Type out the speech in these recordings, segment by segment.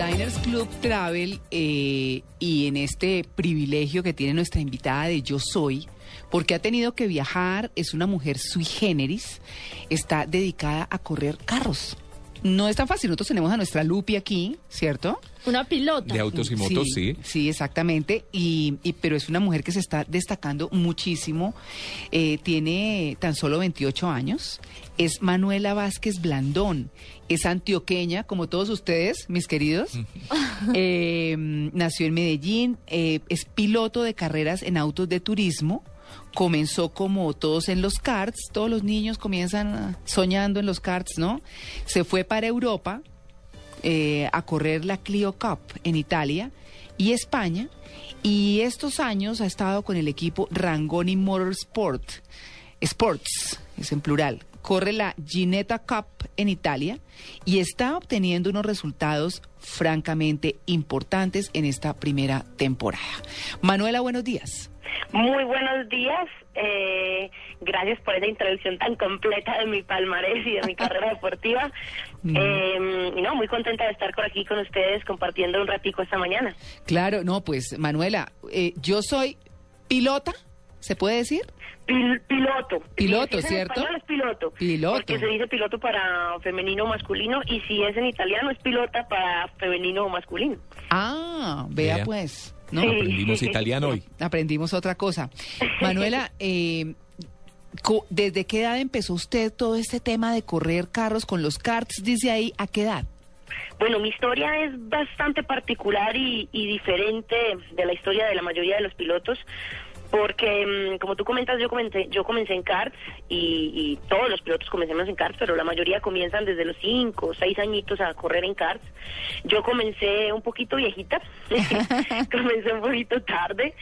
Diners Club Travel eh, y en este privilegio que tiene nuestra invitada de Yo Soy, porque ha tenido que viajar, es una mujer sui generis, está dedicada a correr carros. No es tan fácil, nosotros tenemos a nuestra Lupi aquí, ¿cierto? Una pilota. De autos y motos, sí. Sí, exactamente. Y, y- pero es una mujer que se está destacando muchísimo. Eh, tiene tan solo 28 años. Es Manuela Vázquez Blandón. Es antioqueña, como todos ustedes, mis queridos. Eh, nació en Medellín. eh, es piloto de carreras en autos de turismo. Comenzó como todos en los karts, todos los niños comienzan soñando en los karts, ¿no? Se fue para Europa, eh, a correr la Clio Cup en Italia y España. Y estos años ha estado con el equipo Rangoni Motorsport, Sports, es en plural. Corre la Ginetta Cup en Italia y está obteniendo unos resultados francamente importantes en esta primera temporada. Manuela, buenos días. Muy buenos días. eh, gracias por esa introducción tan completa de mi palmarés y de mi carrera deportiva. Eh, y no, muy contenta de estar por aquí con ustedes compartiendo un ratico esta mañana. Claro, no, pues Manuela, eh, yo soy pilota, ¿se puede decir? Pil- piloto. Piloto, Si es en ¿cierto? es piloto. Piloto. Porque se dice piloto para femenino o masculino y si es en italiano es pilota para femenino o masculino. Ah, vea pues, ¿no? Sí. Aprendimos italiano hoy. Aprendimos otra cosa. Manuela, eh, co- ¿desde qué edad empezó usted todo este tema de correr carros con los karts? Dice ahí, ¿a qué edad? Bueno, mi historia es bastante particular y, y diferente de la historia de la mayoría de los pilotos, porque mm, como tú comentas, yo comencé, yo comencé en karts y, y todos los pilotos comencemos en karts, pero la mayoría comienzan desde los 5 o 6 añitos a correr en karts. Yo comencé un poquito viejita, comencé un poquito tarde,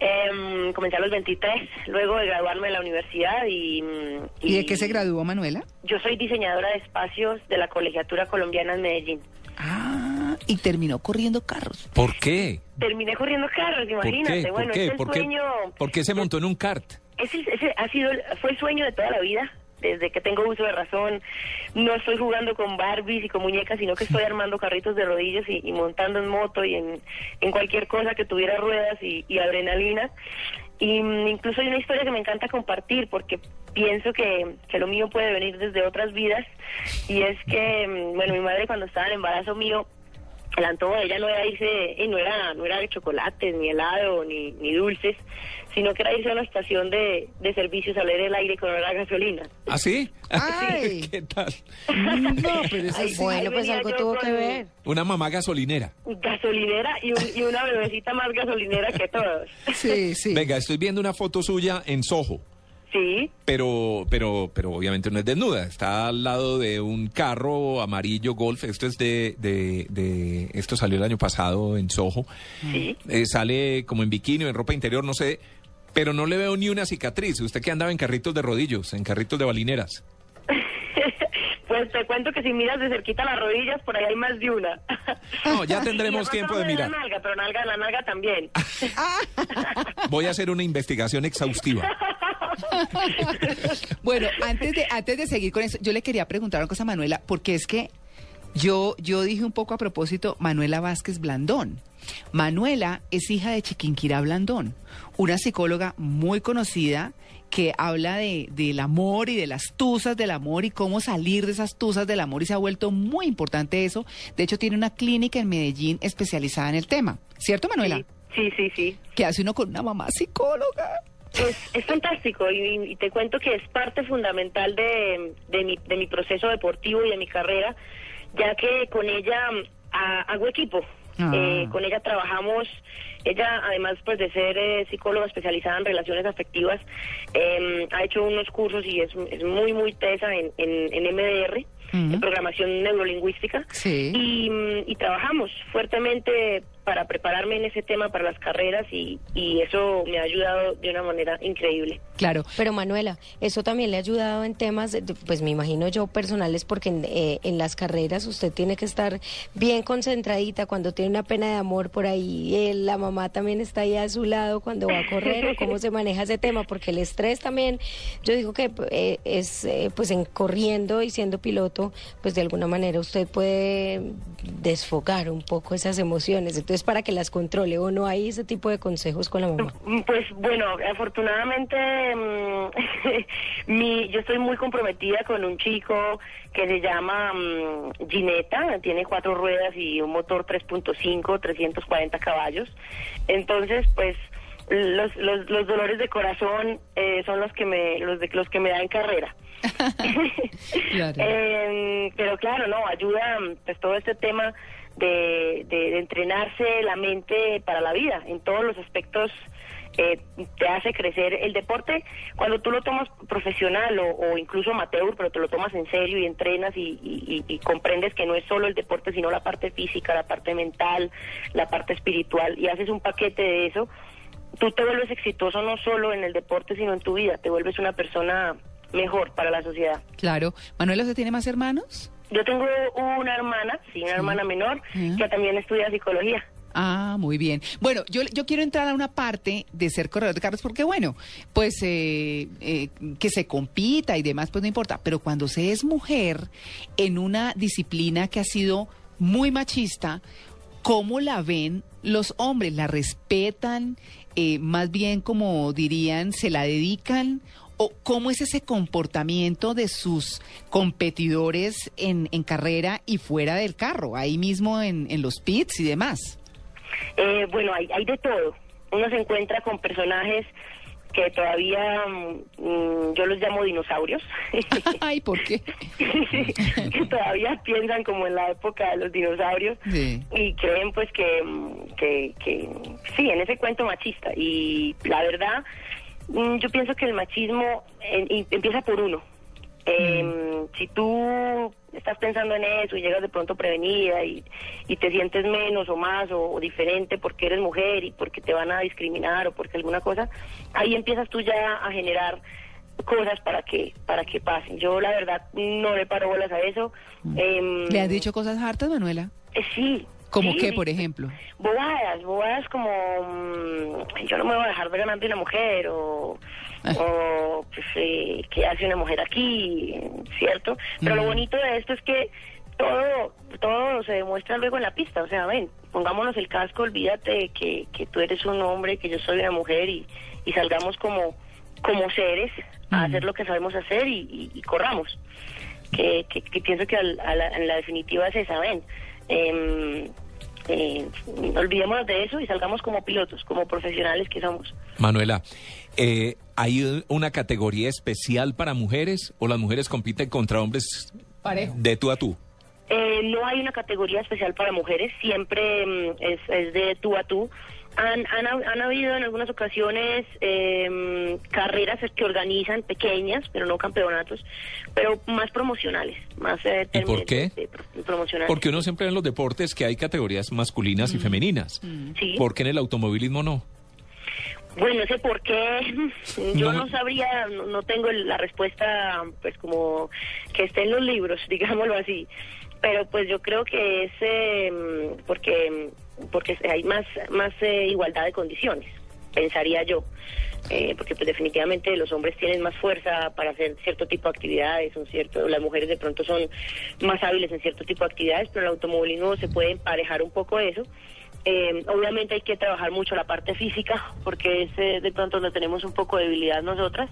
em, comencé a los 23, luego de graduarme de la universidad y... mm, ¿Y de qué se graduó Manuela? Yo soy diseñadora de espacios de la Colegiatura Colombiana en Medellín. Ah, y terminó corriendo carros. ¿Por qué? Terminé corriendo carros, ¿Por imagínate. qué? Bueno, ¿Por qué? es el ¿Por qué? sueño. ¿Por qué se montó en un kart? Ese, ese ha sido, fue el sueño de toda la vida. Desde que tengo uso de razón, no estoy jugando con Barbies y con muñecas, sino que estoy armando carritos de rodillas y, y montando en moto y en, en cualquier cosa que tuviera ruedas y, y adrenalina. Y mm, incluso hay una historia que me encanta compartir porque pienso que, que lo mío puede venir desde otras vidas. Y es que, mm, bueno, mi madre cuando estaba en embarazo mío, el antojo de ella no era irse, y no era, no era de chocolates, ni helado, ni, ni dulces, sino que era irse a una estación de, de servicios a leer el aire con la gasolina. ¿Ah, sí? Ay. ¿Qué tal? No, pero eso Ay, sí. bueno, pues algo tuvo que ver. Una mamá gasolinera. Gasolinera y, un- y una bebecita más gasolinera que todos. Sí, sí. Venga, estoy viendo una foto suya en Soho. Sí, Pero, pero, pero obviamente no es desnuda. Está al lado de un carro amarillo Golf. Esto es de, de, de- esto salió el año pasado en Soho. sí. Eh, sale como en bikini o en ropa interior, no sé. Pero no le veo ni una cicatriz. Usted que andaba en carritos de rodillos, en carritos de balineras. Pues te cuento que si miras de cerquita las rodillas, por ahí hay más de una. No, ya tendremos tiempo de la mirar. nalga, pero nalga, la nalga también. Voy a hacer una investigación exhaustiva. Bueno, antes de, antes de seguir con eso, yo le quería preguntar una cosa a Manuela, porque es que yo, yo dije un poco a propósito Manuela Vázquez Blandón. Manuela es hija de Chiquinquirá Blandón, una psicóloga muy conocida que habla de, del amor y de las tusas del amor y cómo salir de esas tusas del amor y se ha vuelto muy importante eso. De hecho, tiene una clínica en Medellín especializada en el tema. ¿Cierto, Manuela? Sí, sí, sí. Que hace uno con una mamá psicóloga. Pues es fantástico y, y te cuento que es parte fundamental de, de, mi, de mi proceso deportivo y de mi carrera, ya que con ella mm, ha- hago equipo. Ah. Eh, con ella trabajamos, ella además pues de ser eh, psicóloga especializada en relaciones afectivas, eh, ha hecho unos cursos y es, es muy muy tesa en, en, en MDR en programación neurolingüística. Sí. Y, mm, y trabajamos fuertemente para prepararme en ese tema para las carreras y, y eso me ha ayudado de una manera increíble. Claro. Pero Manuela, eso también le ha ayudado en temas, pues me imagino yo personales, porque en, eh, en las carreras usted tiene que estar bien concentradita cuando tiene una pena de amor por ahí, eh, la mamá también está ahí a su lado cuando va a correr, o cómo se maneja ese tema, porque el estrés también, yo digo que eh, es, eh, pues en corriendo y siendo piloto, pues de alguna manera usted puede desfogar un poco esas emociones, entonces para que las controle, o no hay ese tipo de consejos con la mamá. Mm, Pues bueno, afortunadamente mm, mi, yo estoy muy comprometida con un chico que se llama mm, Gineta, tiene cuatro ruedas y un motor 3.5, 340 caballos. Entonces, pues los, los, los dolores de corazón eh, son los que me los de los que me da en carrera. Claro. Eh, pero claro, no, ayuda pues todo este tema de, de- de entrenarse la mente para la vida en todos los aspectos. eh, te hace crecer el deporte cuando tú lo tomas profesional o, incluso amateur, pero te lo tomas en serio y entrenas y- y comprendes que no es solo el deporte, sino la parte física, la parte mental, la parte espiritual y haces un paquete de eso, tú te vuelves exitoso no solo en el deporte, sino en tu vida, te vuelves una persona mejor para la sociedad. Claro. Manuela, ¿usted tiene más hermanos? Yo tengo una hermana, sí, una hermana menor, que también estudia psicología. Ah, muy bien. Bueno, yo, yo quiero entrar a una parte de ser corredor de carros porque, bueno, pues eh, eh, que se compita y demás, pues no importa. Pero cuando se es mujer en una disciplina que ha sido muy machista, ¿cómo la ven los hombres? ¿La respetan? Eh, más bien, como dirían, ¿se la dedican? ¿O cómo es ese comportamiento de sus competidores en, en carrera y fuera del carro, ahí mismo en, en los pits y demás? Eh, bueno, hay, hay de todo. Uno se encuentra con personajes que todavía mm, mm, yo los llamo dinosaurios, Ay, ¿por qué? que todavía piensan como en la época de los dinosaurios Sí. y creen pues que, mm, que, que sí, en ese cuento machista. Y la verdad, yo pienso que el machismo eh, y- empieza por uno. Eh, Si tú estás pensando en eso y llegas de pronto prevenida y, y te sientes menos o más o, o diferente porque eres mujer y porque te van a discriminar o porque alguna cosa, ahí empiezas tú ya a generar cosas para que para que pasen. Yo la verdad no le paro bolas a eso. Em, ¿Le has dicho cosas hartas, Manuela? eh, sí. ¿Como sí, qué, por ejemplo? Bobadas, bobadas como mm, yo no me voy a dejar de ganar de una mujer o, Ah. o pues, eh, qué hace una mujer aquí, ¿cierto? Pero lo bonito de esto es que todo todo se demuestra luego en la pista, o sea, ven, pongámonos el casco, olvídate que, que tú eres un hombre, que yo soy una mujer y, y salgamos como como seres a Mm. hacer lo que sabemos hacer y, y- y corramos. Que, que, que pienso que al- a la, en la definitiva es esa, ven. Eh, olvidémonos de eso y salgamos como pilotos, como profesionales que somos. Manuela, eh, ¿hay una categoría especial para mujeres o las mujeres compiten contra hombres Parejo. de tú a tú? Eh, no hay una categoría especial para mujeres, siempre mm, es, es de tú a tú. Han, han, han habido en algunas ocasiones eh, carreras que organizan pequeñas, pero no campeonatos, pero más promocionales, más eh, ¿Y por qué? de- de- promocionales. Porque uno siempre ve en los deportes que hay categorías masculinas y femeninas. Sí. ¿Por qué en el automovilismo no? Bueno, ese por qué, yo No. no sabría, no, no tengo la respuesta, pues como que esté en los libros, digámoslo así. Pero pues yo creo que es eh, porque porque hay más más eh, igualdad de condiciones, pensaría yo. Eh, porque pues definitivamente los hombres tienen más fuerza para hacer cierto tipo de actividades, son cierto, las mujeres de pronto son más hábiles en cierto tipo de actividades, pero el automovilismo se puede emparejar un poco eso. Eh, obviamente hay que trabajar mucho la parte física, porque es eh, de pronto donde tenemos un poco de debilidad nosotras.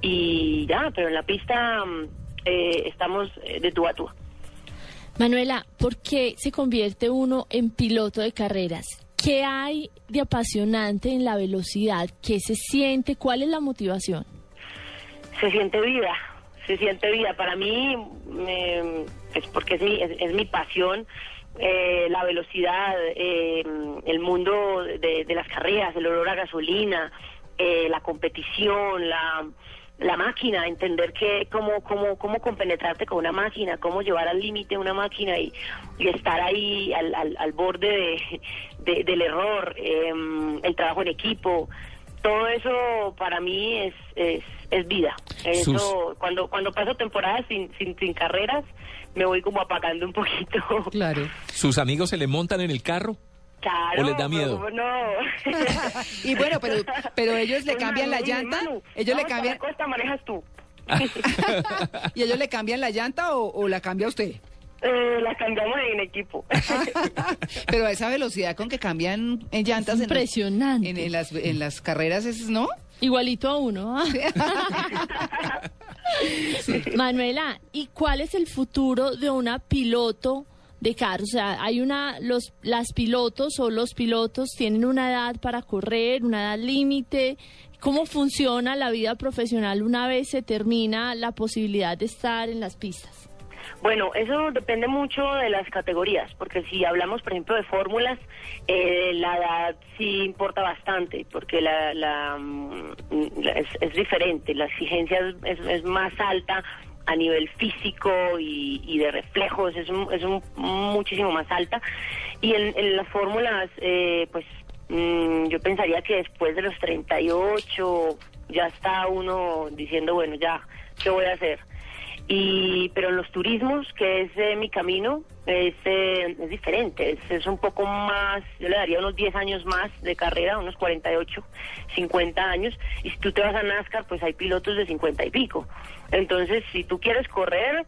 Y ya, pero en la pista mm, eh, estamos eh, de tú a tú. Manuela, ¿por qué se convierte uno en piloto de carreras? ¿Qué hay de apasionante en la velocidad? ¿Qué se siente? ¿Cuál es la motivación? Se siente vida, se siente vida. Para mí, eh, es porque es mi, es, mi pasión. eh, la velocidad, eh, el mundo de, de las carreras, el olor a gasolina, eh, la competición, la, la máquina, entender que cómo, cómo, cómo compenetrarte con una máquina, cómo llevar al límite una máquina y, y estar ahí al, al, al borde de, de- del error, em, el trabajo en equipo, todo eso para mí es, es, es vida. Eso, Sus- cuando, cuando paso temporadas sin, sin, sin carreras, me voy como apagando un poquito. Claro. ¿Sus amigos se le montan en el carro? Claro, ¿O les da miedo? pero ¿cómo no. Y bueno, pero, pero ellos le cambian la llanta, ellos le cambian, costa, manejas tú. y ellos le cambian la llanta o, o la cambia usted. Eh, la cambiamos en equipo. Pero a esa velocidad con que cambian en llantas en los- Impresionante. en, en las, en las carreras, es, ¿no? Igualito a uno. ¿ah? Manuela, ¿y cuál es el futuro de una piloto de carro? O sea, hay una, los, las pilotos o los pilotos tienen una edad para correr, una edad límite. ¿Cómo funciona la vida profesional una vez se termina la posibilidad de estar en las pistas? Bueno, eso depende mucho de las categorías, porque si hablamos, por ejemplo, de fórmulas, eh, la edad sí importa bastante, porque la, la, mm, la- es, es diferente, la exigencia es, es- es más alta a nivel físico y, y de reflejos, es, un- es un- muchísimo más alta. Y en, las fórmulas, eh, pues mm, yo pensaría que después de los 38 ya está uno diciendo, bueno, ya, ¿qué voy a hacer? Y pero en los turismos que es eh, mi camino es, eh, es diferente. Es, es un poco más yo le daría unos 10 años más de carrera unos 48 50 años. Y si tú te vas a NASCAR pues hay pilotos de 50 y pico. Entonces si tú quieres correr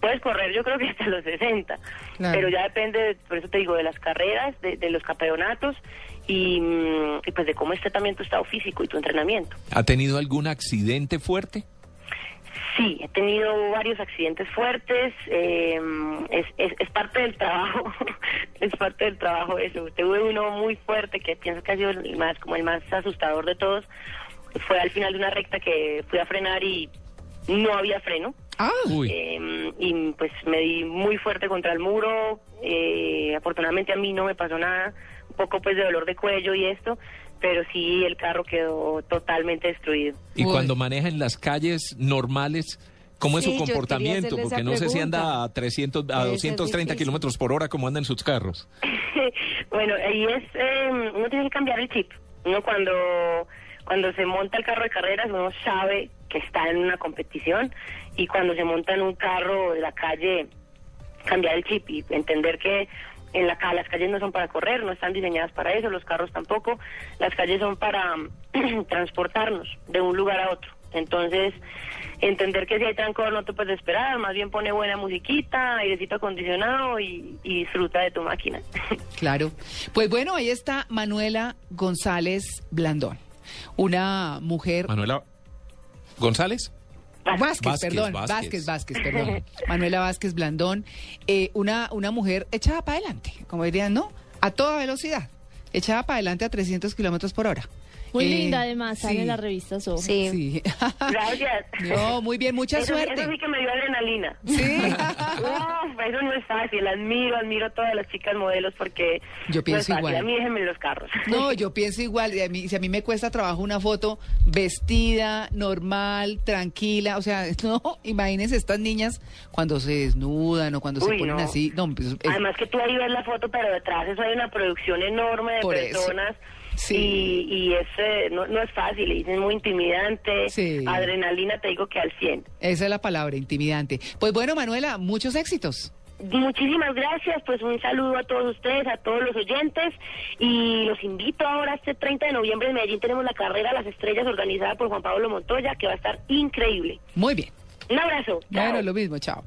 puedes correr yo creo que hasta los 60 Claro. pero ya depende por eso te digo de las carreras de, de los campeonatos y, mm, y pues de cómo esté también tu estado físico y tu entrenamiento. ¿Ha tenido algún accidente fuerte? Sí, he tenido varios accidentes fuertes, eh, es, es, es parte del trabajo, es parte del trabajo eso. Tuve uno muy fuerte que pienso que ha sido el más, como el más asustador de todos. Fue al final de una recta que fui a frenar y no había freno. Ah, Uy, Eh, y pues me di muy fuerte contra el muro. eh, afortunadamente a mí no me pasó nada. Un poco pues de dolor de cuello y esto, pero sí el carro quedó totalmente destruido. y Uy. cuando maneja en las calles normales, ¿cómo es su comportamiento? Porque no sé si anda a 300, a Debe ser 230 difícil. kilómetros por hora como andan sus carros. bueno, ahí es, eh, uno tiene que cambiar el chip. Uno cuando, cuando se monta el carro de carreras, uno sabe que está en una competición y cuando se monta en un carro de la calle, cambiar el chip y entender que en la ca- las calles no son para correr, no están diseñadas para eso, los carros tampoco, las calles son para transportarnos de un lugar a otro. Entonces, entender que si hay trancón no te puedes esperar, más bien pone buena musiquita, airecito acondicionado y, y disfruta de tu máquina. claro. Pues bueno, ahí está Manuela González Blandón, una mujer... Manuela González. Vázquez, Vázquez, perdón, Vázquez. Vázquez, Vázquez, perdón. Manuela Vázquez Blandón, eh, una, una mujer echada para adelante, como dirían, ¿no? A toda velocidad, echada para adelante a 300 kilómetros por hora. Muy Eh, linda además, sale sí, en la revista Soho. Sí. Sí. Gracias. No, muy bien, mucha Eso, suerte. Eso sí que me dio adrenalina. Sí. Uf, eso no es fácil. Admiro, admiro a todas las chicas modelos porque Yo pienso no es fácil. igual. A mí déjenme los carros. No, yo pienso igual. y a mí- si a mí me cuesta trabajo una foto vestida, normal, tranquila, o sea, no, imagínense estas niñas cuando se desnudan o cuando se Uy, ponen no. así. No, pues, es- Además que tú ahí ves la foto, pero detrás eso hay una producción enorme de Por eso. personas. Sí. Y, y es, no, no es fácil, es muy intimidante. Sí. Adrenalina, te digo que al 100. esa es la palabra, intimidante. Pues bueno, Manuela, muchos éxitos. Muchísimas gracias, pues un saludo a todos ustedes, a todos los oyentes y los invito ahora este 30 de noviembre en Medellín tenemos la carrera Las Estrellas organizada por Juan Pablo Montoya que va a estar increíble. Muy bien. Un abrazo. chao. Bueno, lo mismo, chao.